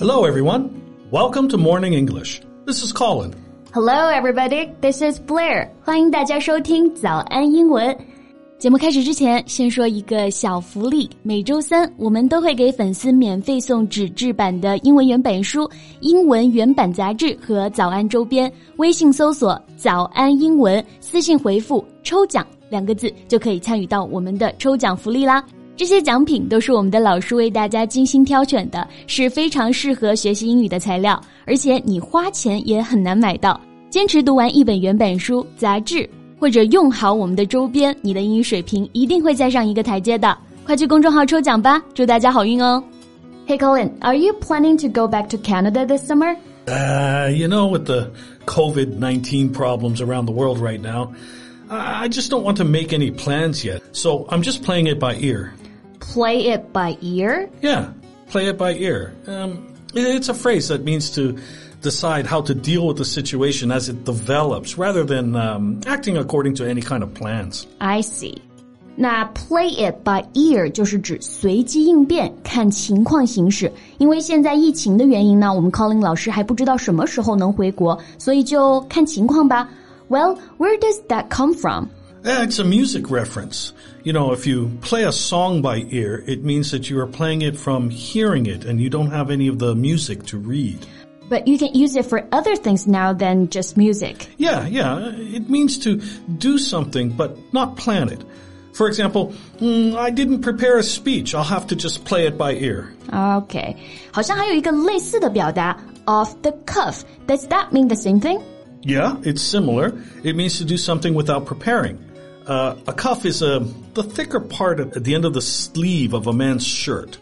Hello, everyone. Welcome to Morning English. This is Colin. Hello, everybody. This is Blair. 欢迎大家收听早安英文。节目开始之前，先说一个小福利。每周三，我们都会给粉丝免费送纸质版的英文原版书、英文原版杂志和早安周边。微信搜索“早安英文”，私信回复“抽奖”两个字，就可以参与到我们的抽奖福利啦。这些奖品都是我们的老师为大家精心挑选的，是非常适合学习英语的材料，而且你花钱也很难买到。坚持读完一本原版书、杂志。或者用好我们的周边，你的英语水平一定会再上一个台阶的。快去公众号抽奖吧，祝大家好运哦！Hey Colin, are you planning to go back to Canada this summer? Uh, you know, with the COVID 19 problems around the world right now, I just don't want to make any plans yet. So I'm just playing it by ear. Play it by ear? Yeah, play it by ear. Um, it's a phrase that means to decide how to deal with the situation as it develops rather than um, acting according to any kind of plans. I see. 那 play it by ear 就是指随机应变，看情况行事。因为现在疫情的原因呢，我们 Colin 老师还不知道什么时候能回国，所以就看情况吧。Well, where does that come from? Yeah, it's a music reference. You know, if you play a song by ear, it means that you are playing it from hearing it and you don't have any of the music to read. But you can use it for other things now than just music. Yeah, yeah. It means to do something but not plan it. For example, mm, I didn't prepare a speech. I'll have to just play it by ear. Okay. 好像还有一个类似的表达 off the cuff. Does that mean the same thing? Yeah, it's similar. It means to do something without preparing. Uh, a cuff is a, the thicker part at the end of the sleeve of a man's shirt.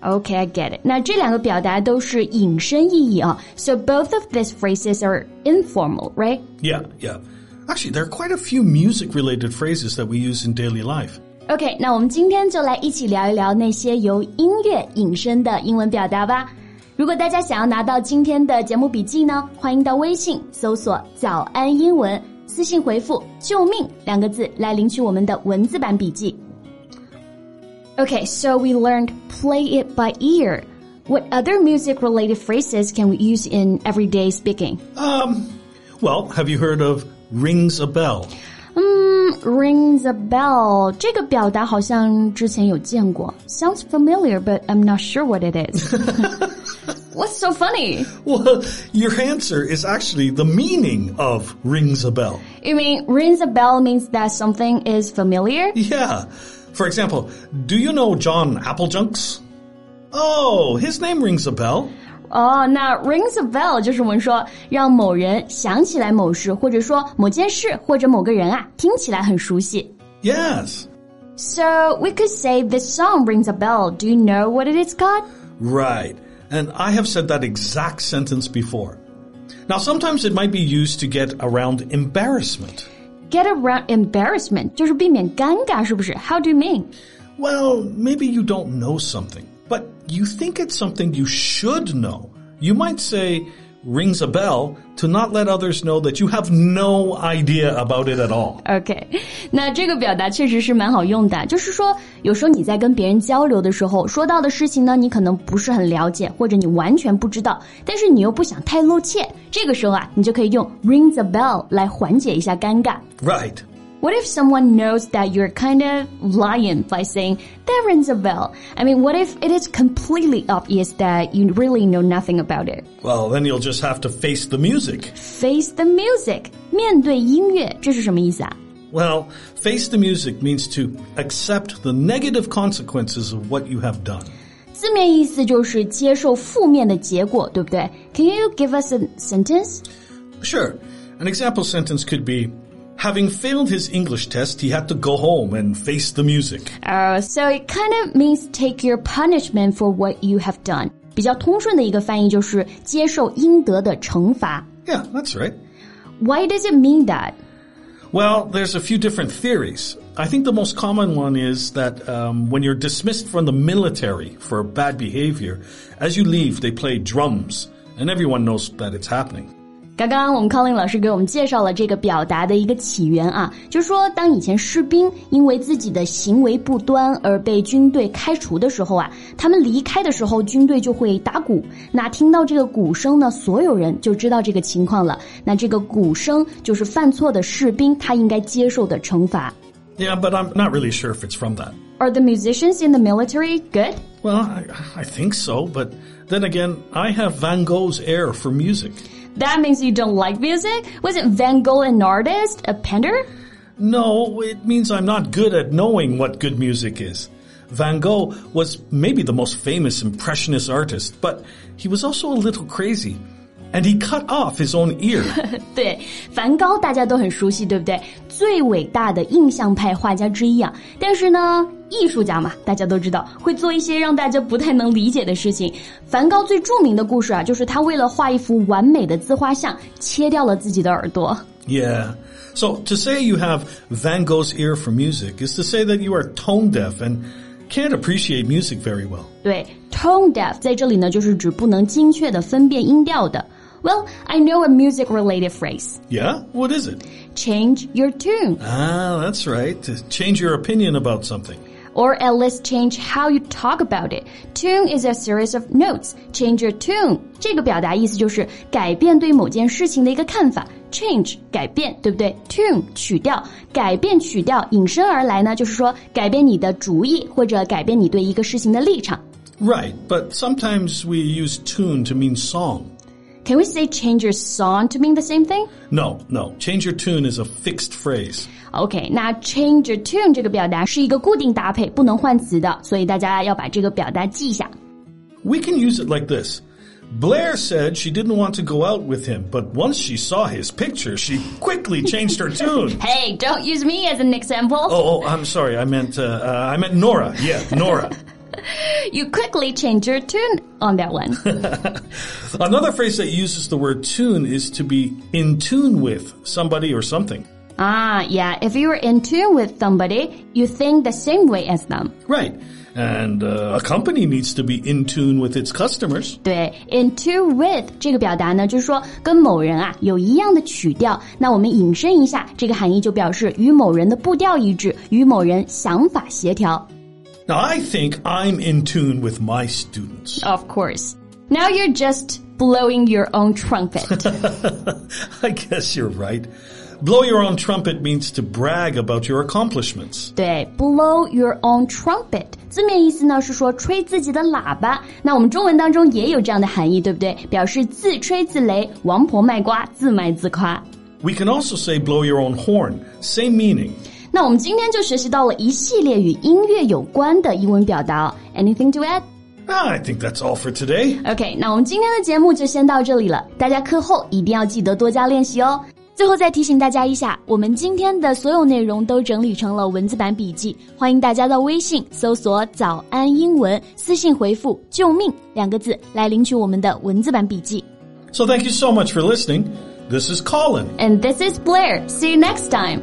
Okay, I get it. 那这两个表达都是引申意义啊。So both of these phrases are informal, right? Yeah, yeah. Actually, there are quite a few music-related phrases that we use in daily life. OK，那我们今天就来一起聊一聊那些由音乐引申的英文表达吧。如果大家想要拿到今天的节目笔记呢，欢迎到微信搜索“早安英文”， 私信回复“救命”两个字来领取我们的文字版笔记。Okay, so we learned play it by ear. What other music related phrases can we use in everyday speaking? Um, well, have you heard of rings a bell? Um, rings a bell. 这个表达好像之前有见过. Sounds familiar, but I'm not sure what it is. What's so funny? Well, your answer is actually the meaning of rings a bell. You mean rings a bell means that something is familiar? Yeah. For example, do you know John Applejunks? Oh, his name rings a bell. 哦，那 rings a bell 就是我们说让某人想起来某事，或者说某件事或者某个人啊，听起来很熟悉。Yes. So we could say this song rings a bell. Do you know what it is called? Right. And I have said that exact sentence before. Now, sometimes it might be used to get around embarrassment get around embarrassment 就是避免尴尬，是不是？How do you mean? Well, maybe you don't know something, but you think it's something you should know. You might say, rings a bell to not let others know that you have no idea about it at all. OK，那这个表达确实是蛮好用的，就是说有时候你在跟别人交流的时候，说到的事情呢，你可能不是很了解，或者你完全不知道，但是你又不想太露怯，这个时候啊，你就可以用 rings a bell 来缓解一下尴尬。Right. What if someone knows that you're kind of lying by saying, that rings a bell? I mean, what if it is completely obvious that you really know nothing about it? Well, then you'll just have to face the music. Face the music. 面对音乐，这是什么意思啊? Well, face the music means to accept the negative consequences of what you have done. 字面意思就是接受负面的结果，对不对? Can you give us a sentence? Sure. An example sentence could be, Having failed his English test, he had to go home and face the music. Uh, so it kind of means take your punishment for what you have done. 比较通顺的一个翻译就是接受应得的惩罚. Yeah, that's right. Why does it mean that? Well, there's a few different theories. I think the most common one is that um, when you're dismissed from the military for bad behavior, as you leave, they play drums, and everyone knows that it's happening. 刚刚我们 Colin 老师给我们介绍了这个表达的一个起源啊，就是说当以前士兵因为自己的行为不端而被军队开除的时候啊，他们离开的时候，军队就会打鼓。那听到这个鼓声呢，所有人就知道这个情况了。那这个鼓声就是犯错的士兵他应该接受的惩罚。Yeah, but I'm not really sure if it's from that. Are the musicians in the military good? Well, I, I think so, but then again, I have Van Gogh's ear for music. That means you don't like music? Wasn't Van Gogh an artist, a painter? No, it means I'm not good at knowing what good music is. Van Gogh was maybe the most famous impressionist artist, but he was also a little crazy. And he cut off his own ear. 对，梵高大家都很熟悉，对不对？最伟大的印象派画家之一啊。但是呢， 艺术家嘛，大家都知道会做一些让大家不太能理解的事情。梵高最着名的故事啊，就是他为了画一幅完美的自画像，切掉了自己的耳朵。Yeah. So to say you have Van Gogh's ear for music is to say that you are tone deaf and can't appreciate music very well. 对，tone deaf 在这里呢，就是指不能精确的分辨音调的。well, I know a music related phrase. Yeah? What is it? Change your tune. Ah, that's right. To change your opinion about something. Or at least change how you talk about it. Tune is a series of notes. Change your tune. 这个表达意思就是改变对某件事情的一个看法。Change 改变，对不对？Tune 曲调，改变曲调引申而来呢，就是说改变你的主意或者改变你对一个事情的立场。Right, but sometimes we use tune to mean song. Can we say change your song to mean the same thing? No, no. Change your tune is a fixed phrase. OK，那 change your tune 这个表达是一个固定搭配，不能换词的，所以大家要把这个表达记一下。We can use it like this. Blair said she didn't want to go out with him, but once she saw his picture, she quickly changed her tune. hey, don't use me as an example. Oh, oh I'm sorry. I meant uh, uh, I meant Nora. Yeah, Nora. you quickly change your tune on that one. Another phrase that uses the word tune is to be in tune with somebody or something. Ah, yeah. If you're in tune with somebody, you think the same way as them. Right. And uh, a company needs to be in tune with its customers. 对，in tune with 这个表达呢，就是说跟某人啊有一样的曲调。那我们引申一下，这个含义就表示与某人的步调一致，与某人想法协调。 now, I think I'm in tune with my students. Of course. Now you're just blowing your own trumpet. I guess you're right. Blow your own trumpet means to brag about your accomplishments. 对，blow your own trumpet 字面意思呢是说吹自己的喇叭。那我们中文当中也有这样的含义，对不对？表示自吹自擂、王婆卖瓜、自卖自夸。We can also say blow your own horn, same meaning. 那我们今天就学习到了一系列与音乐有关的英文表达。Anything to add? I think that's all for today. OK，那我们今天的节目就先到这里了。大家课后一定要记得多加练习哦。最后再提醒大家一下，我们今天的所有内容都整理成了文字版笔记，欢迎大家到微信搜索“早安英文”，私信回复“救命”两个字来领取我们的文字版笔记。So thank you so much for listening. This is Colin. And this is Blair. See you next time.